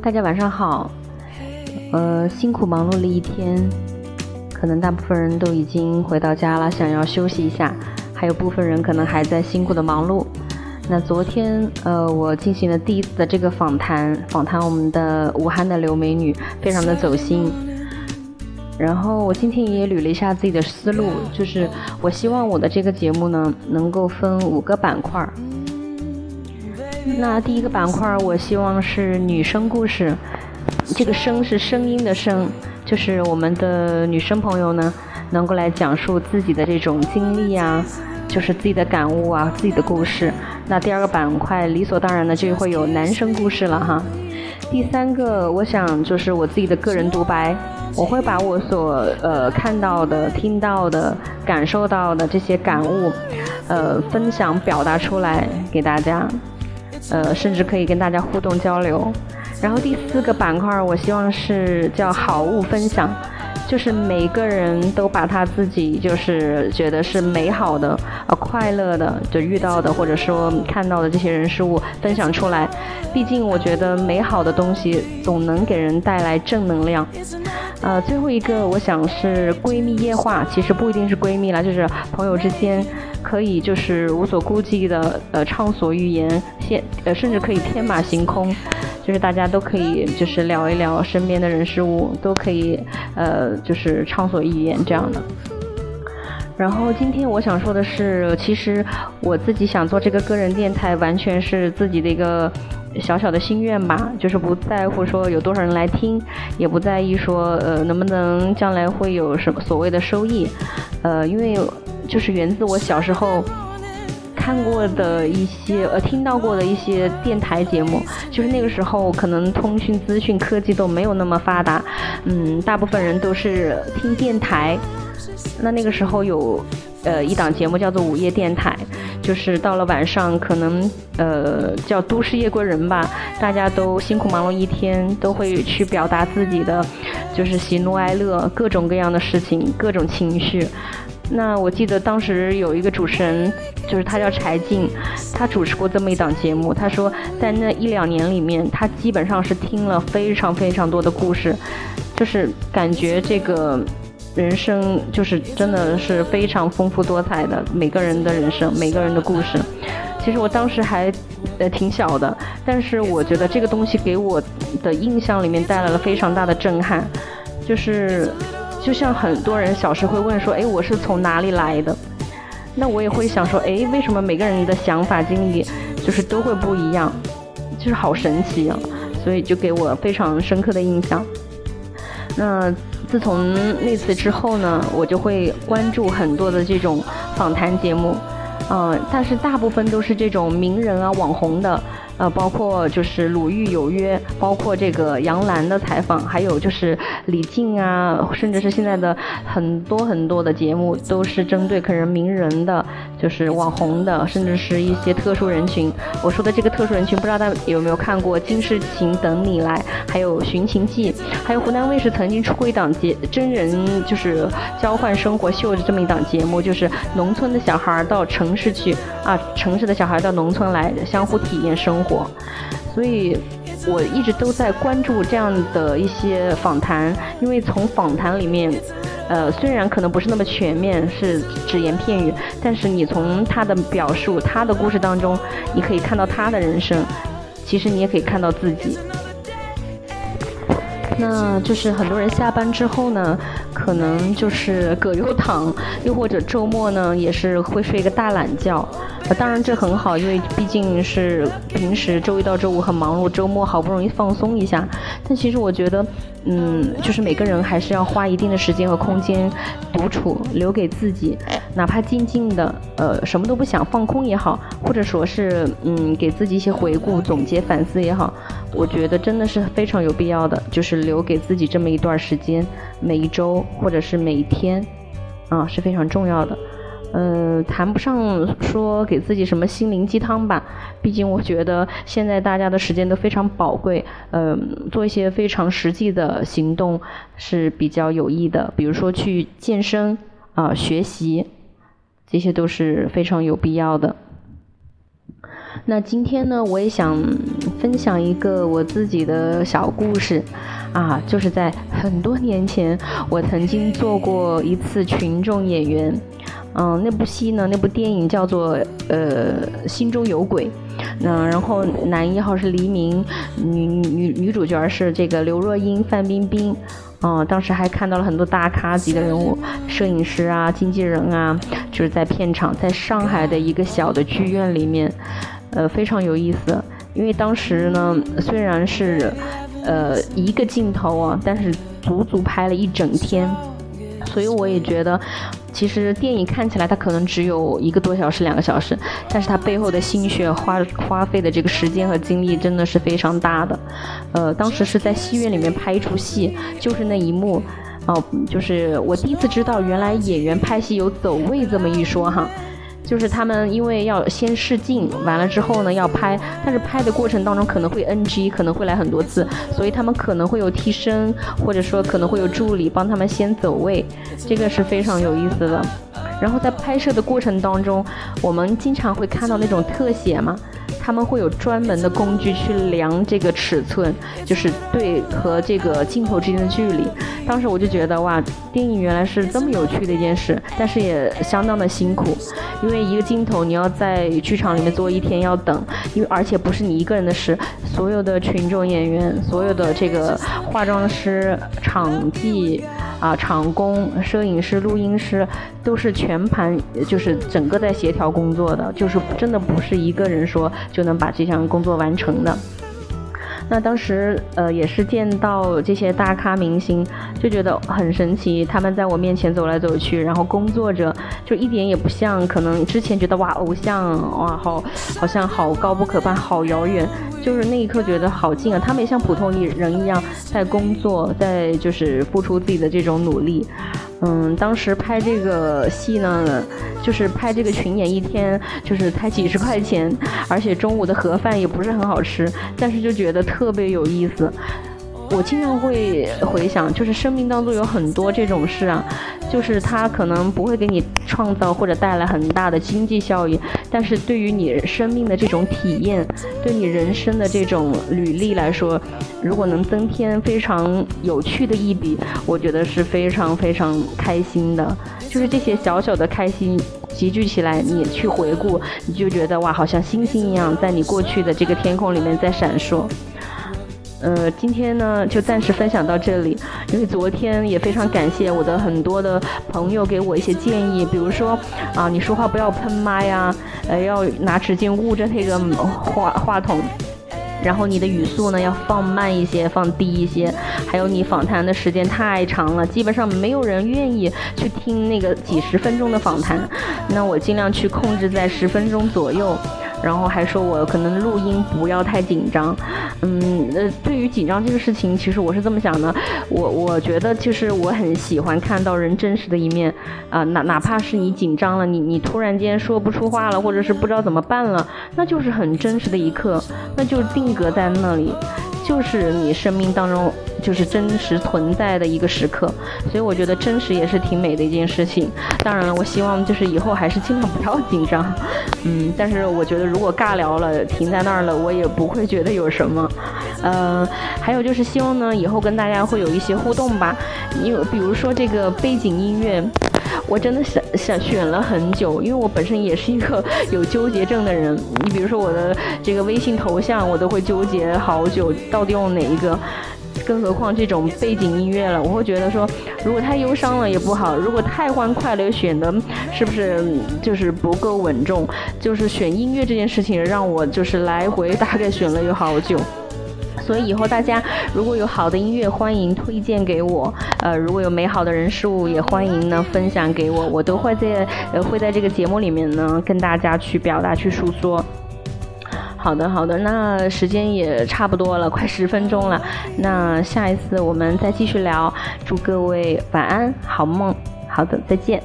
大家晚上好。呃，辛苦忙碌了一天，可能大部分人都已经回到家了，想要休息一下。还有部分人可能还在辛苦的忙碌。那昨天，呃，我进行了第一次的这个访谈，访谈我们的武汉的刘美女，非常的走心。然后我今天也捋了一下自己的思路，就是我希望我的这个节目呢，能够分五个板块儿。那第一个板块，我希望是女生故事，这个“声”是声音的“声”，就是我们的女生朋友呢，能够来讲述自己的这种经历啊，就是自己的感悟啊，自己的故事。那第二个板块，理所当然的就会有男生故事了哈。第三个，我想就是我自己的个人独白，我会把我所呃看到的、听到的、感受到的这些感悟，呃，分享表达出来给大家。呃，甚至可以跟大家互动交流。然后第四个板块，我希望是叫好物分享，就是每个人都把他自己就是觉得是美好的、呃快乐的，就遇到的或者说看到的这些人事物分享出来。毕竟我觉得美好的东西总能给人带来正能量。呃，最后一个我想是闺蜜夜话，其实不一定是闺蜜了，就是朋友之间。可以就是无所顾忌的呃畅所欲言，现呃甚至可以天马行空，就是大家都可以就是聊一聊身边的人事物，都可以呃就是畅所欲言这样的。然后今天我想说的是，其实我自己想做这个个人电台，完全是自己的一个小小的心愿吧，就是不在乎说有多少人来听，也不在意说呃能不能将来会有什么所谓的收益，呃因为。就是源自我小时候看过的一些呃听到过的一些电台节目，就是那个时候可能通讯资讯科技都没有那么发达，嗯，大部分人都是听电台。那那个时候有呃一档节目叫做午夜电台，就是到了晚上可能呃叫都市夜归人吧，大家都辛苦忙碌一天，都会去表达自己的就是喜怒哀乐各种各样的事情，各种情绪。那我记得当时有一个主持人，就是他叫柴静，他主持过这么一档节目。他说，在那一两年里面，他基本上是听了非常非常多的故事，就是感觉这个人生就是真的是非常丰富多彩的，每个人的人生，每个人的故事。其实我当时还呃挺小的，但是我觉得这个东西给我的印象里面带来了非常大的震撼，就是。就像很多人小时会问说，哎，我是从哪里来的？那我也会想说，哎，为什么每个人的想法经历就是都会不一样？就是好神奇啊！所以就给我非常深刻的印象。那自从那次之后呢，我就会关注很多的这种访谈节目，嗯，但是大部分都是这种名人啊、网红的。呃，包括就是鲁豫有约，包括这个杨澜的采访，还有就是李静啊，甚至是现在的很多很多的节目，都是针对可能名人的，就是网红的，甚至是一些特殊人群。我说的这个特殊人群，不知道大家有没有看过《金世情等你来》，还有《寻情记》，还有湖南卫视曾经出过一档节真人就是交换生活秀的这么一档节目，就是农村的小孩到城市去啊，城市的小孩到农村来相互体验生活。所以，我一直都在关注这样的一些访谈，因为从访谈里面，呃，虽然可能不是那么全面，是只言片语，但是你从他的表述、他的故事当中，你可以看到他的人生，其实你也可以看到自己。那就是很多人下班之后呢，可能就是葛优躺，又或者周末呢，也是会睡一个大懒觉。当然这很好，因为毕竟是平时周一到周五很忙碌，周末好不容易放松一下。但其实我觉得，嗯，就是每个人还是要花一定的时间和空间独处，留给自己，哪怕静静的，呃，什么都不想，放空也好，或者说是，嗯，给自己一些回顾、总结、反思也好，我觉得真的是非常有必要的，就是留给自己这么一段时间，每一周或者是每一天，啊，是非常重要的。嗯，谈不上说给自己什么心灵鸡汤吧，毕竟我觉得现在大家的时间都非常宝贵，嗯，做一些非常实际的行动是比较有益的，比如说去健身啊、学习，这些都是非常有必要的。那今天呢，我也想分享一个我自己的小故事，啊，就是在很多年前，我曾经做过一次群众演员，嗯，那部戏呢，那部电影叫做呃《心中有鬼》，那然后男一号是黎明，女女女主角是这个刘若英、范冰冰。嗯，当时还看到了很多大咖级的人物，摄影师啊、经纪人啊，就是在片场，在上海的一个小的剧院里面，呃，非常有意思。因为当时呢，虽然是，呃，一个镜头啊，但是足足拍了一整天，所以我也觉得。其实电影看起来它可能只有一个多小时、两个小时，但是它背后的心血花花费的这个时间和精力真的是非常大的。呃，当时是在戏院里面拍一出戏，就是那一幕，哦，就是我第一次知道原来演员拍戏有走位这么一说哈。就是他们因为要先试镜，完了之后呢要拍，但是拍的过程当中可能会 NG，可能会来很多次，所以他们可能会有替身，或者说可能会有助理帮他们先走位，这个是非常有意思的。然后在拍摄的过程当中，我们经常会看到那种特写嘛。他们会有专门的工具去量这个尺寸，就是对和这个镜头之间的距离。当时我就觉得哇，电影原来是这么有趣的一件事，但是也相当的辛苦，因为一个镜头你要在剧场里面坐一天要等，因为而且不是你一个人的事，所有的群众演员、所有的这个化妆师、场记。啊，场工、摄影师、录音师都是全盘，就是整个在协调工作的，就是真的不是一个人说就能把这项工作完成的。那当时呃也是见到这些大咖明星，就觉得很神奇，他们在我面前走来走去，然后工作着，就一点也不像可能之前觉得哇偶像哇好好像好高不可攀，好遥远，就是那一刻觉得好近啊，他们也像普通人一样在工作，在就是付出自己的这种努力。嗯，当时拍这个戏呢，就是拍这个群演一天就是才几十块钱，而且中午的盒饭也不是很好吃，但是就觉得特别有意思。我经常会回想，就是生命当中有很多这种事啊，就是它可能不会给你创造或者带来很大的经济效益，但是对于你生命的这种体验，对你人生的这种履历来说，如果能增添非常有趣的一笔，我觉得是非常非常开心的。就是这些小小的开心集聚起来，你去回顾，你就觉得哇，好像星星一样，在你过去的这个天空里面在闪烁。呃，今天呢就暂时分享到这里，因为昨天也非常感谢我的很多的朋友给我一些建议，比如说啊，你说话不要喷麦呀，呃，要拿纸巾捂着那个话话筒，然后你的语速呢要放慢一些，放低一些，还有你访谈的时间太长了，基本上没有人愿意去听那个几十分钟的访谈，那我尽量去控制在十分钟左右。然后还说我可能录音不要太紧张，嗯，呃，对于紧张这个事情，其实我是这么想的，我我觉得其实我很喜欢看到人真实的一面，啊，哪哪怕是你紧张了，你你突然间说不出话了，或者是不知道怎么办了，那就是很真实的一刻，那就定格在那里。就是你生命当中就是真实存在的一个时刻，所以我觉得真实也是挺美的一件事情。当然了，我希望就是以后还是尽量不要紧张，嗯，但是我觉得如果尬聊了停在那儿了，我也不会觉得有什么。嗯，还有就是希望呢以后跟大家会有一些互动吧，因为比如说这个背景音乐。我真的想想选了很久，因为我本身也是一个有纠结症的人。你比如说我的这个微信头像，我都会纠结好久，到底用哪一个？更何况这种背景音乐了，我会觉得说，如果太忧伤了也不好，如果太欢快了，选的是不是就是不够稳重？就是选音乐这件事情，让我就是来回大概选了有好久。所以以后大家如果有好的音乐，欢迎推荐给我。呃，如果有美好的人事物，也欢迎呢分享给我，我都会在呃会在这个节目里面呢跟大家去表达去诉说。好的，好的，那时间也差不多了，快十分钟了。那下一次我们再继续聊。祝各位晚安，好梦。好的，再见。